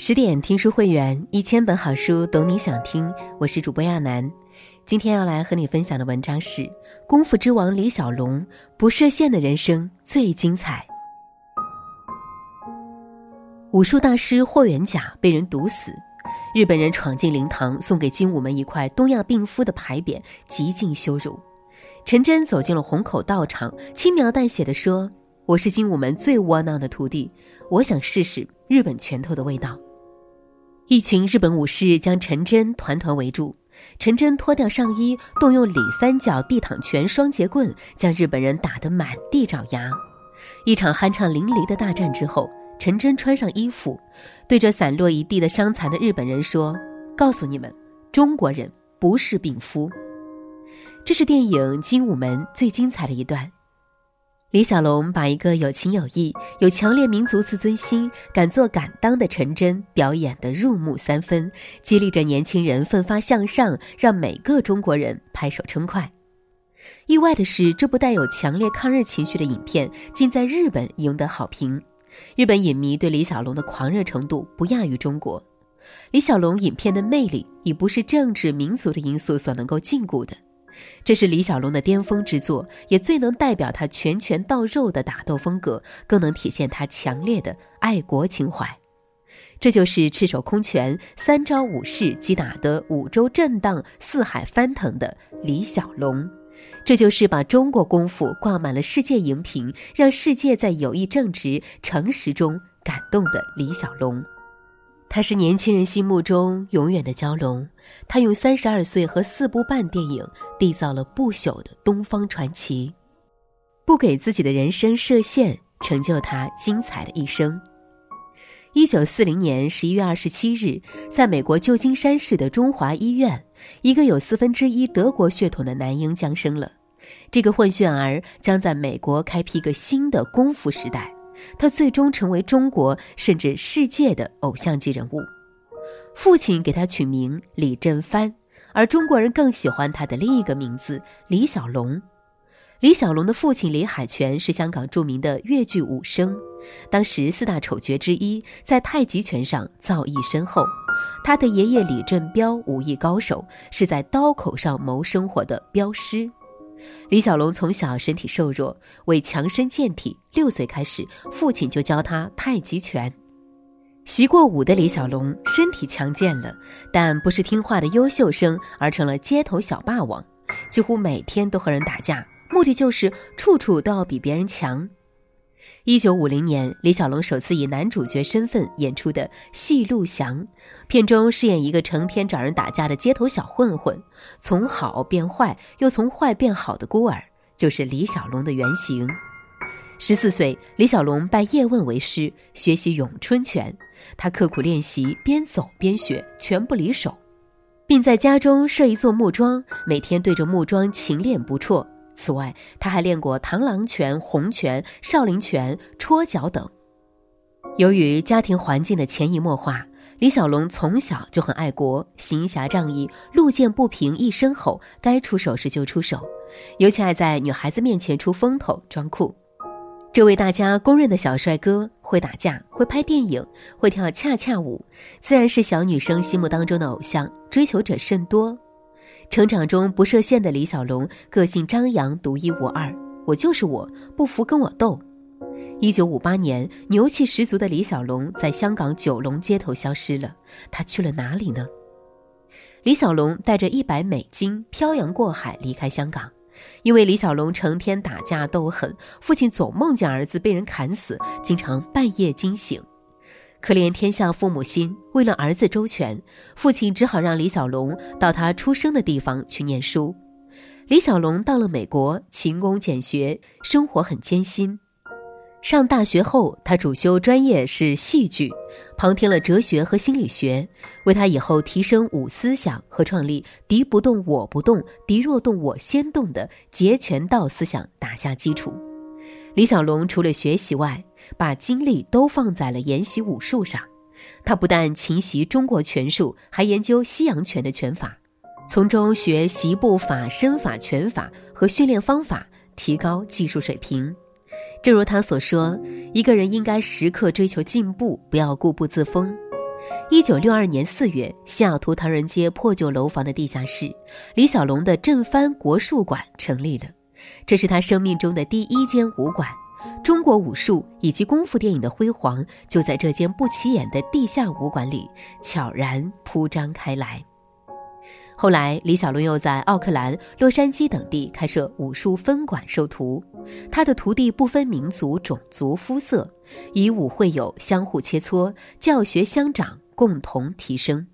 十点听书会员，一千本好书，懂你想听。我是主播亚楠，今天要来和你分享的文章是《功夫之王李小龙不设限的人生最精彩》。武术大师霍元甲被人毒死，日本人闯进灵堂，送给精武门一块东亚病夫的牌匾，极尽羞辱。陈真走进了虹口道场，轻描淡写的说：“我是精武门最窝囊的徒弟，我想试试日本拳头的味道。”一群日本武士将陈真团团围住，陈真脱掉上衣，动用里三角地躺拳双截棍，将日本人打得满地找牙。一场酣畅淋漓的大战之后，陈真穿上衣服，对着散落一地的伤残的日本人说：“告诉你们，中国人不是病夫。”这是电影《精武门》最精彩的一段。李小龙把一个有情有义、有强烈民族自尊心、敢做敢当的陈真表演得入木三分，激励着年轻人奋发向上，让每个中国人拍手称快。意外的是，这部带有强烈抗日情绪的影片竟在日本赢得好评。日本影迷对李小龙的狂热程度不亚于中国。李小龙影片的魅力已不是政治民族的因素所能够禁锢的。这是李小龙的巅峰之作，也最能代表他拳拳到肉的打斗风格，更能体现他强烈的爱国情怀。这就是赤手空拳三招五式击打的五洲震荡、四海翻腾的李小龙。这就是把中国功夫挂满了世界荧屏，让世界在友谊、正直、诚实中感动的李小龙。他是年轻人心目中永远的蛟龙，他用三十二岁和四部半电影缔造了不朽的东方传奇，不给自己的人生设限，成就他精彩的一生。一九四零年十一月二十七日，在美国旧金山市的中华医院，一个有四分之一德国血统的男婴降生了，这个混血儿将在美国开辟一个新的功夫时代。他最终成为中国甚至世界的偶像级人物，父亲给他取名李振藩，而中国人更喜欢他的另一个名字李小龙。李小龙的父亲李海泉是香港著名的粤剧武生，当时四大丑角之一，在太极拳上造诣深厚。他的爷爷李振彪武艺高手，是在刀口上谋生活的镖师。李小龙从小身体瘦弱，为强身健体，六岁开始，父亲就教他太极拳。习过武的李小龙身体强健了，但不是听话的优秀生，而成了街头小霸王，几乎每天都和人打架，目的就是处处都要比别人强。一九五零年，李小龙首次以男主角身份演出的《戏陆祥》，片中饰演一个成天找人打架的街头小混混，从好变坏又从坏变好的孤儿，就是李小龙的原型。十四岁，李小龙拜叶问为师，学习咏春拳。他刻苦练习，边走边学，拳不离手，并在家中设一座木桩，每天对着木桩勤练不辍。此外，他还练过螳螂拳、洪拳、少林拳、戳脚等。由于家庭环境的潜移默化，李小龙从小就很爱国，行侠仗义，路见不平一声吼，该出手时就出手，尤其爱在女孩子面前出风头、装酷。这位大家公认的小帅哥，会打架，会拍电影，会跳恰恰舞，自然是小女生心目当中的偶像，追求者甚多。成长中不设限的李小龙，个性张扬，独一无二。我就是我，不服跟我斗。一九五八年，牛气十足的李小龙在香港九龙街头消失了。他去了哪里呢？李小龙带着一百美金漂洋过海离开香港，因为李小龙成天打架斗狠，父亲总梦见儿子被人砍死，经常半夜惊醒。可怜天下父母心，为了儿子周全，父亲只好让李小龙到他出生的地方去念书。李小龙到了美国，勤工俭学，生活很艰辛。上大学后，他主修专业是戏剧，旁听了哲学和心理学，为他以后提升武思想和创立“敌不动我不动，敌若动我先动”的截拳道思想打下基础。李小龙除了学习外，把精力都放在了研习武术上，他不但勤习中国拳术，还研究西洋拳的拳法，从中学习步法、身法、拳法和训练方法，提高技术水平。正如他所说：“一个人应该时刻追求进步，不要固步自封。”一九六二年四月，西雅图唐人街破旧楼房的地下室，李小龙的正藩国术馆成立了。这是他生命中的第一间武馆。中国武术以及功夫电影的辉煌，就在这间不起眼的地下武馆里悄然铺张开来。后来，李小龙又在奥克兰、洛杉矶等地开设武术分馆收徒，他的徒弟不分民族、种族、肤色，以武会友，相互切磋，教学相长，共同提升。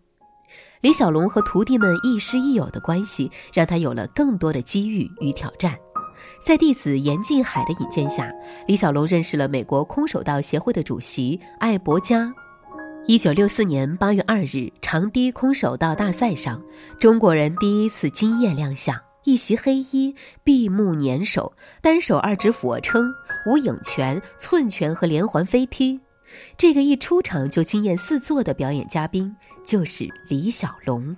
李小龙和徒弟们亦师亦友的关系，让他有了更多的机遇与挑战。在弟子严进海的引荐下，李小龙认识了美国空手道协会的主席艾伯加。一九六四年八月二日，长堤空手道大赛上，中国人第一次惊艳亮相：一袭黑衣，闭目捻手，单手二指俯卧撑、无影拳、寸拳和连环飞踢。这个一出场就惊艳四座的表演嘉宾，就是李小龙。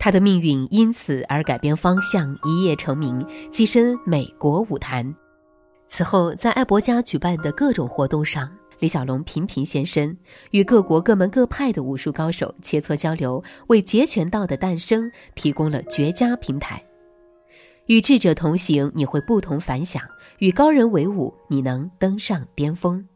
他的命运因此而改变方向，一夜成名，跻身美国舞坛。此后，在艾伯家举办的各种活动上，李小龙频频现身，与各国各门各派的武术高手切磋交流，为截拳道的诞生提供了绝佳平台。与智者同行，你会不同凡响；与高人为伍，你能登上巅峰。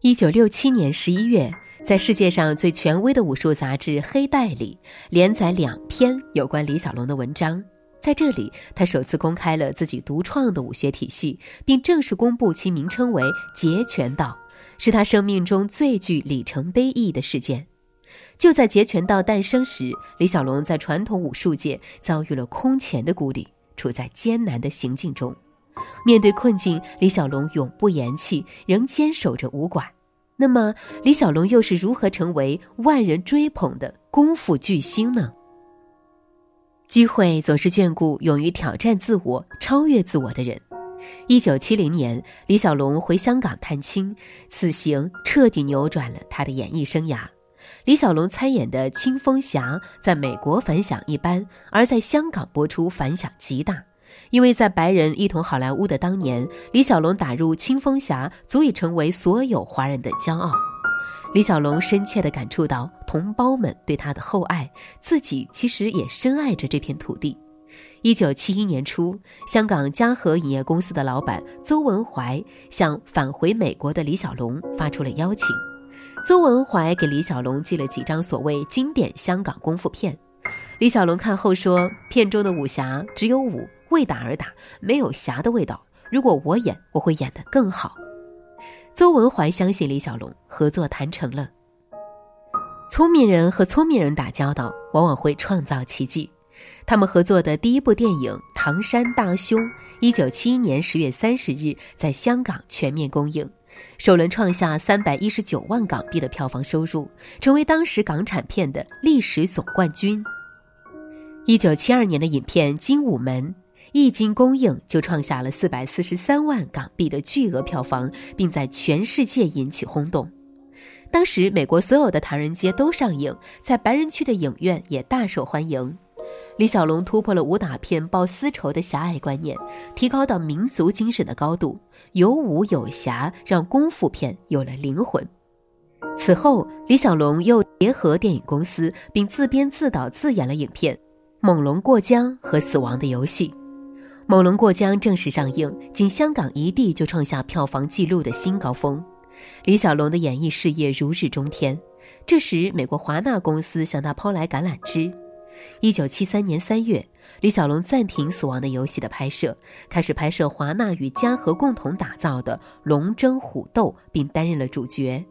一九六七年十一月。在世界上最权威的武术杂志《黑带》里，连载两篇有关李小龙的文章。在这里，他首次公开了自己独创的武学体系，并正式公布其名称为截拳道，是他生命中最具里程碑意义的事件。就在截拳道诞生时，李小龙在传统武术界遭遇了空前的孤立，处在艰难的行进中。面对困境，李小龙永不言弃，仍坚守着武馆。那么，李小龙又是如何成为万人追捧的功夫巨星呢？机会总是眷顾勇于挑战自我、超越自我的人。一九七零年，李小龙回香港探亲，此行彻底扭转了他的演艺生涯。李小龙参演的《青蜂侠》在美国反响一般，而在香港播出反响极大。因为在白人一统好莱坞的当年，李小龙打入青蜂侠，足以成为所有华人的骄傲。李小龙深切地感触到同胞们对他的厚爱，自己其实也深爱着这片土地。一九七一年初，香港嘉禾影业公司的老板邹文怀向返回美国的李小龙发出了邀请。邹文怀给李小龙寄了几张所谓经典香港功夫片，李小龙看后说：“片中的武侠只有武。”为打而打，没有侠的味道。如果我演，我会演得更好。邹文怀相信李小龙，合作谈成了。聪明人和聪明人打交道，往往会创造奇迹。他们合作的第一部电影《唐山大兄》，一九七一年十月三十日在香港全面公映，首轮创下三百一十九万港币的票房收入，成为当时港产片的历史总冠军。一九七二年的影片《精武门》。一经公映，就创下了四百四十三万港币的巨额票房，并在全世界引起轰动。当时，美国所有的唐人街都上映，在白人区的影院也大受欢迎。李小龙突破了武打片报私仇的狭隘观念，提高到民族精神的高度，有武有侠，让功夫片有了灵魂。此后，李小龙又结合电影公司，并自编自导自演了影片《猛龙过江》和《死亡的游戏》。《猛龙过江》正式上映，仅香港一地就创下票房纪录的新高峰。李小龙的演艺事业如日中天。这时，美国华纳公司向他抛来橄榄枝。一九七三年三月，李小龙暂停《死亡的游戏》的拍摄，开始拍摄华纳与嘉禾共同打造的《龙争虎斗》，并担任了主角。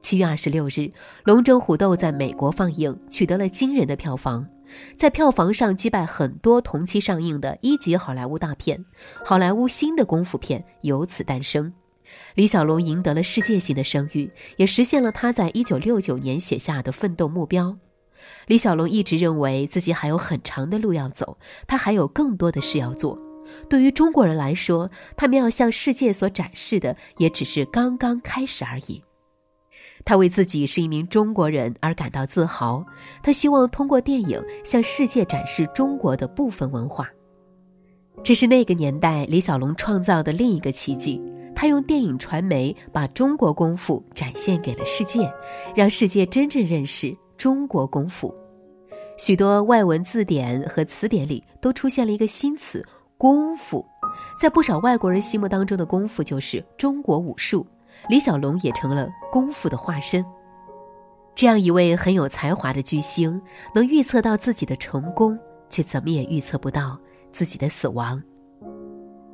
七月二十六日，《龙争虎斗》在美国放映，取得了惊人的票房。在票房上击败很多同期上映的一级好莱坞大片，好莱坞新的功夫片由此诞生。李小龙赢得了世界性的声誉，也实现了他在一九六九年写下的奋斗目标。李小龙一直认为自己还有很长的路要走，他还有更多的事要做。对于中国人来说，他们要向世界所展示的也只是刚刚开始而已。他为自己是一名中国人而感到自豪。他希望通过电影向世界展示中国的部分文化。这是那个年代李小龙创造的另一个奇迹。他用电影传媒把中国功夫展现给了世界，让世界真正认识中国功夫。许多外文字典和词典里都出现了一个新词“功夫”。在不少外国人心目当中的功夫就是中国武术，李小龙也成了功夫的化身。这样一位很有才华的巨星，能预测到自己的成功，却怎么也预测不到自己的死亡。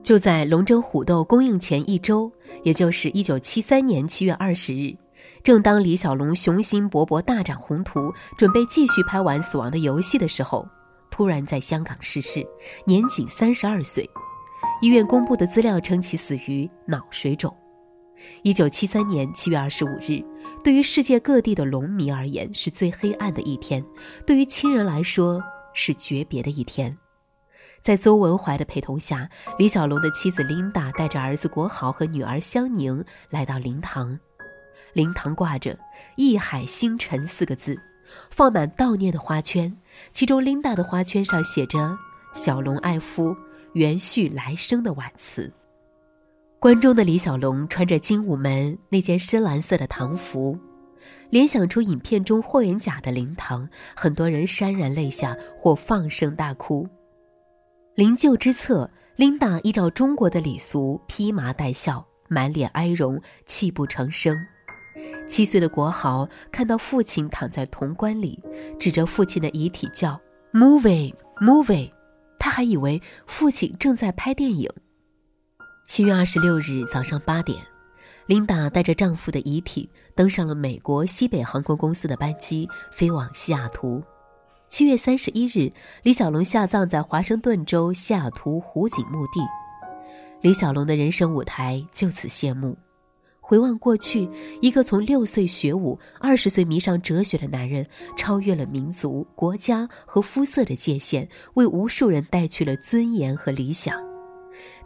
就在龙争虎斗公映前一周，也就是一九七三年七月二十日，正当李小龙雄心勃勃、大展宏图，准备继续拍完《死亡的游戏》的时候，突然在香港逝世，年仅三十二岁。医院公布的资料称其死于脑水肿。一九七三年七月二十五日，对于世界各地的龙迷而言是最黑暗的一天，对于亲人来说是诀别的一天。在邹文怀的陪同下，李小龙的妻子琳达带着儿子国豪和女儿香宁来到灵堂，灵堂挂着“一海星辰”四个字，放满悼念的花圈，其中琳达的花圈上写着“小龙爱夫，元续来生”的挽词。关中的李小龙穿着精武门那件深蓝色的唐服，联想出影片中霍元甲的灵堂，很多人潸然泪下或放声大哭。灵柩之侧，琳达依照中国的礼俗披麻戴孝，满脸哀容，泣不成声。七岁的国豪看到父亲躺在铜棺里，指着父亲的遗体叫 “movie movie”，他还以为父亲正在拍电影。七月二十六日早上八点，琳达带着丈夫的遗体登上了美国西北航空公司的班机，飞往西雅图。七月三十一日，李小龙下葬在华盛顿州西雅图湖景墓地。李小龙的人生舞台就此谢幕。回望过去，一个从六岁学武、二十岁迷上哲学的男人，超越了民族、国家和肤色的界限，为无数人带去了尊严和理想。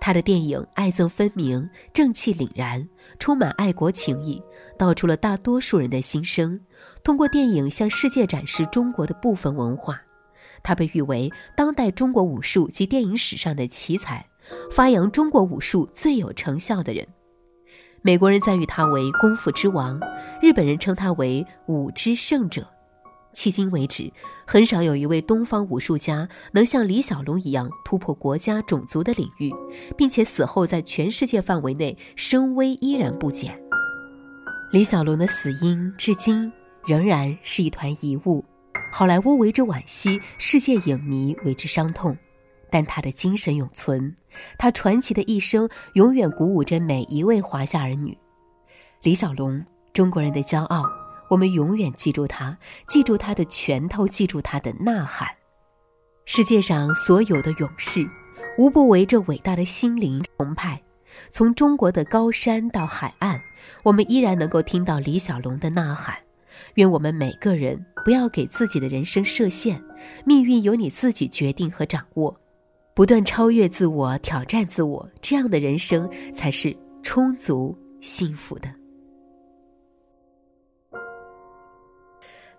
他的电影爱憎分明、正气凛然，充满爱国情谊，道出了大多数人的心声。通过电影向世界展示中国的部分文化，他被誉为当代中国武术及电影史上的奇才，发扬中国武术最有成效的人。美国人赞誉他为功夫之王，日本人称他为武之圣者。迄今为止，很少有一位东方武术家能像李小龙一样突破国家、种族的领域，并且死后在全世界范围内声威依然不减。李小龙的死因至今仍然是一团疑雾，好莱坞为之惋惜，世界影迷为之伤痛，但他的精神永存，他传奇的一生永远鼓舞着每一位华夏儿女。李小龙，中国人的骄傲。我们永远记住他，记住他的拳头，记住他的呐喊。世界上所有的勇士，无不为这伟大的心灵澎湃。从中国的高山到海岸，我们依然能够听到李小龙的呐喊。愿我们每个人不要给自己的人生设限，命运由你自己决定和掌握。不断超越自我，挑战自我，这样的人生才是充足幸福的。